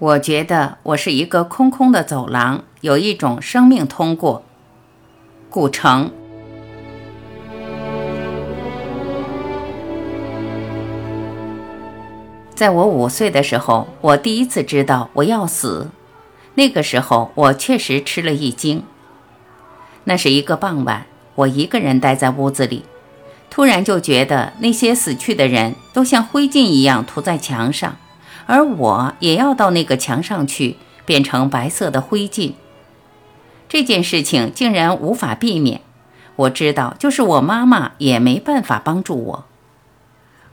我觉得我是一个空空的走廊，有一种生命通过。古城，在我五岁的时候，我第一次知道我要死。那个时候，我确实吃了一惊。那是一个傍晚，我一个人待在屋子里，突然就觉得那些死去的人都像灰烬一样涂在墙上。而我也要到那个墙上去，变成白色的灰烬。这件事情竟然无法避免。我知道，就是我妈妈也没办法帮助我。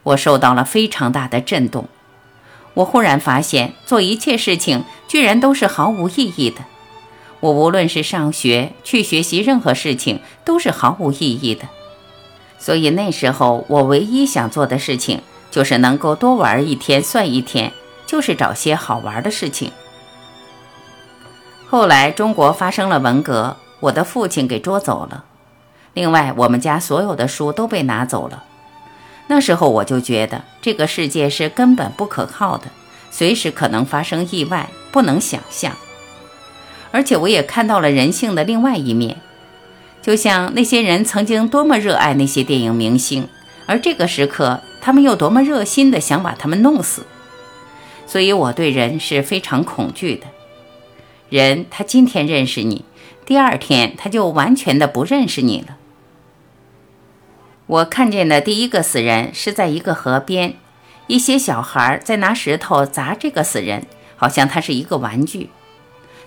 我受到了非常大的震动。我忽然发现，做一切事情居然都是毫无意义的。我无论是上学、去学习，任何事情都是毫无意义的。所以那时候，我唯一想做的事情就是能够多玩一天算一天。就是找些好玩的事情。后来中国发生了文革，我的父亲给捉走了。另外，我们家所有的书都被拿走了。那时候我就觉得这个世界是根本不可靠的，随时可能发生意外，不能想象。而且我也看到了人性的另外一面，就像那些人曾经多么热爱那些电影明星，而这个时刻他们又多么热心的想把他们弄死。所以我对人是非常恐惧的。人他今天认识你，第二天他就完全的不认识你了。我看见的第一个死人是在一个河边，一些小孩在拿石头砸这个死人，好像他是一个玩具。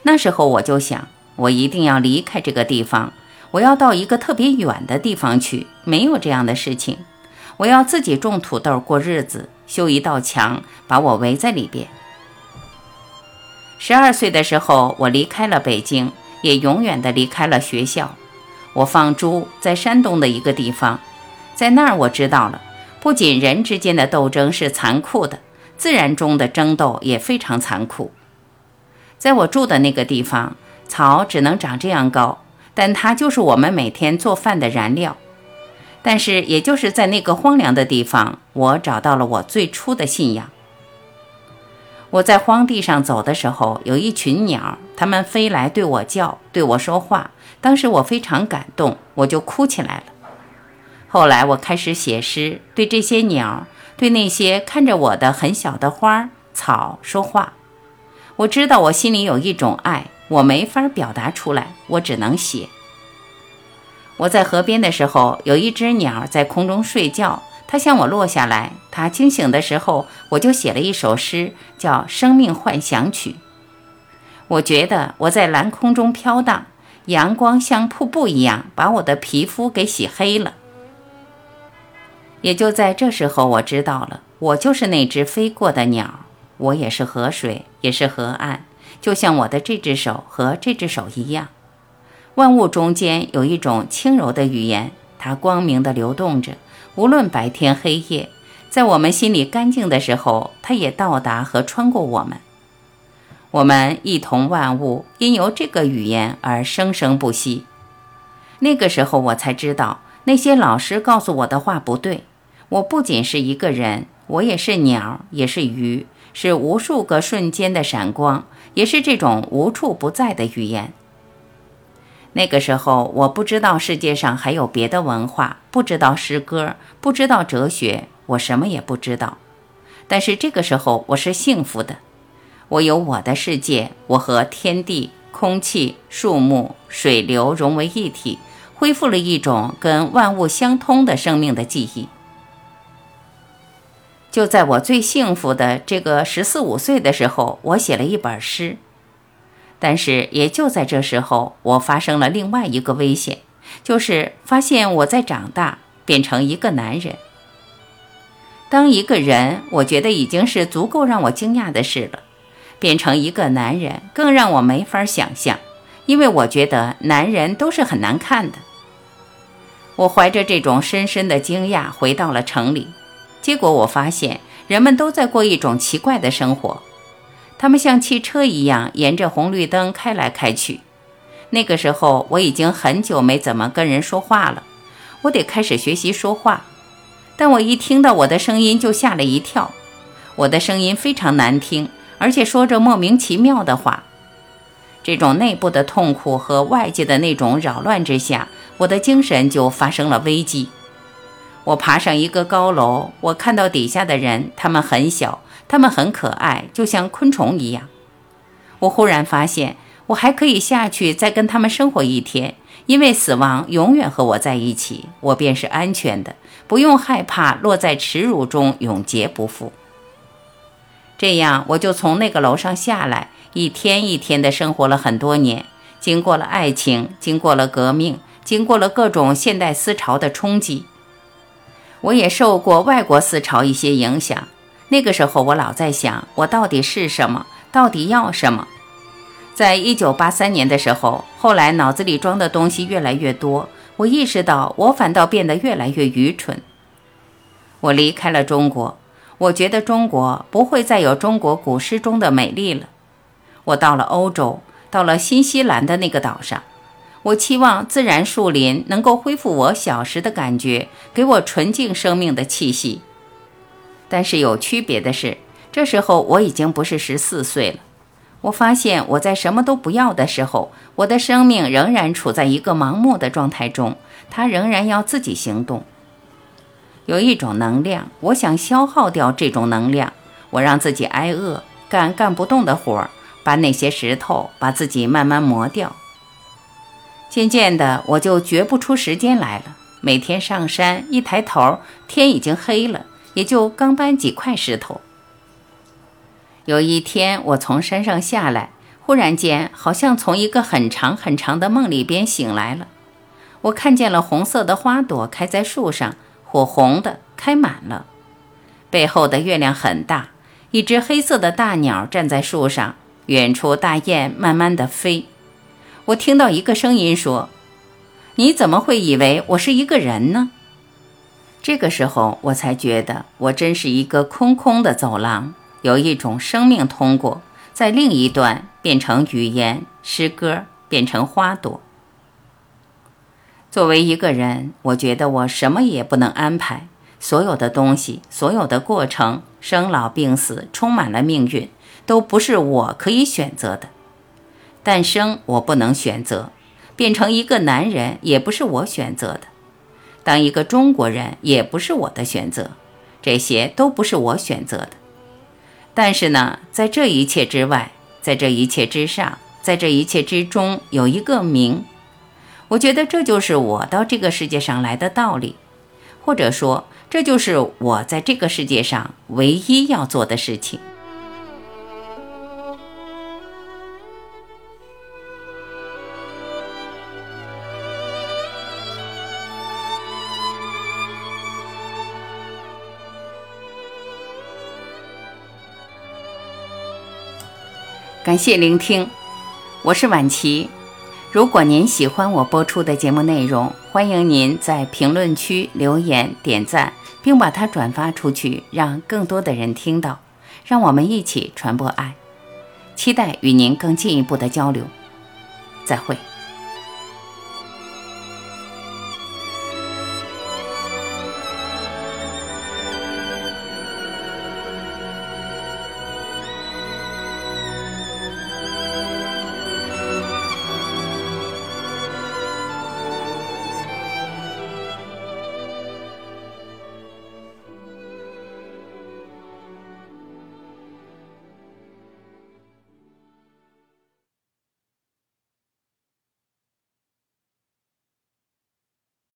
那时候我就想，我一定要离开这个地方，我要到一个特别远的地方去，没有这样的事情。我要自己种土豆过日子。修一道墙，把我围在里边。十二岁的时候，我离开了北京，也永远的离开了学校。我放猪在山东的一个地方，在那儿我知道了，不仅人之间的斗争是残酷的，自然中的争斗也非常残酷。在我住的那个地方，草只能长这样高，但它就是我们每天做饭的燃料。但是，也就是在那个荒凉的地方，我找到了我最初的信仰。我在荒地上走的时候，有一群鸟，它们飞来对我叫，对我说话。当时我非常感动，我就哭起来了。后来我开始写诗，对这些鸟，对那些看着我的很小的花草说话。我知道我心里有一种爱，我没法表达出来，我只能写。我在河边的时候，有一只鸟在空中睡觉，它向我落下来。它清醒的时候，我就写了一首诗，叫《生命幻想曲》。我觉得我在蓝空中飘荡，阳光像瀑布一样把我的皮肤给洗黑了。也就在这时候，我知道了，我就是那只飞过的鸟，我也是河水，也是河岸，就像我的这只手和这只手一样。万物中间有一种轻柔的语言，它光明地流动着，无论白天黑夜，在我们心里干净的时候，它也到达和穿过我们。我们一同万物，因由这个语言而生生不息。那个时候，我才知道那些老师告诉我的话不对。我不仅是一个人，我也是鸟，也是鱼，是无数个瞬间的闪光，也是这种无处不在的语言。那个时候，我不知道世界上还有别的文化，不知道诗歌，不知道哲学，我什么也不知道。但是这个时候，我是幸福的。我有我的世界，我和天地、空气、树木、水流融为一体，恢复了一种跟万物相通的生命的记忆。就在我最幸福的这个十四五岁的时候，我写了一本诗。但是也就在这时候，我发生了另外一个危险，就是发现我在长大，变成一个男人。当一个人，我觉得已经是足够让我惊讶的事了，变成一个男人更让我没法想象，因为我觉得男人都是很难看的。我怀着这种深深的惊讶回到了城里，结果我发现人们都在过一种奇怪的生活。他们像汽车一样沿着红绿灯开来开去。那个时候我已经很久没怎么跟人说话了，我得开始学习说话。但我一听到我的声音就吓了一跳，我的声音非常难听，而且说着莫名其妙的话。这种内部的痛苦和外界的那种扰乱之下，我的精神就发生了危机。我爬上一个高楼，我看到底下的人，他们很小，他们很可爱，就像昆虫一样。我忽然发现，我还可以下去再跟他们生活一天，因为死亡永远和我在一起，我便是安全的，不用害怕落在耻辱中永劫不复。这样，我就从那个楼上下来。一天一天的生活了很多年，经过了爱情，经过了革命，经过了各种现代思潮的冲击。我也受过外国思潮一些影响。那个时候，我老在想，我到底是什么？到底要什么？在一九八三年的时候，后来脑子里装的东西越来越多，我意识到我反倒变得越来越愚蠢。我离开了中国，我觉得中国不会再有中国古诗中的美丽了。我到了欧洲，到了新西兰的那个岛上，我期望自然树林能够恢复我小时的感觉，给我纯净生命的气息。但是有区别的是，这时候我已经不是十四岁了。我发现我在什么都不要的时候，我的生命仍然处在一个盲目的状态中，它仍然要自己行动。有一种能量，我想消耗掉这种能量，我让自己挨饿，干干不动的活儿。把那些石头，把自己慢慢磨掉。渐渐的，我就觉不出时间来了。每天上山，一抬头，天已经黑了，也就刚搬几块石头。有一天，我从山上下来，忽然间，好像从一个很长很长的梦里边醒来了。我看见了红色的花朵开在树上，火红的，开满了。背后的月亮很大，一只黑色的大鸟站在树上。远处大雁慢慢地飞，我听到一个声音说：“你怎么会以为我是一个人呢？”这个时候，我才觉得我真是一个空空的走廊，有一种生命通过，在另一端变成语言、诗歌，变成花朵。作为一个人，我觉得我什么也不能安排，所有的东西，所有的过程，生老病死，充满了命运。都不是我可以选择的，诞生我不能选择，变成一个男人也不是我选择的，当一个中国人也不是我的选择，这些都不是我选择的。但是呢，在这一切之外，在这一切之上，在这一切之中，有一个名，我觉得这就是我到这个世界上来的道理，或者说，这就是我在这个世界上唯一要做的事情。感谢聆听，我是婉琪。如果您喜欢我播出的节目内容，欢迎您在评论区留言点赞，并把它转发出去，让更多的人听到。让我们一起传播爱，期待与您更进一步的交流。再会。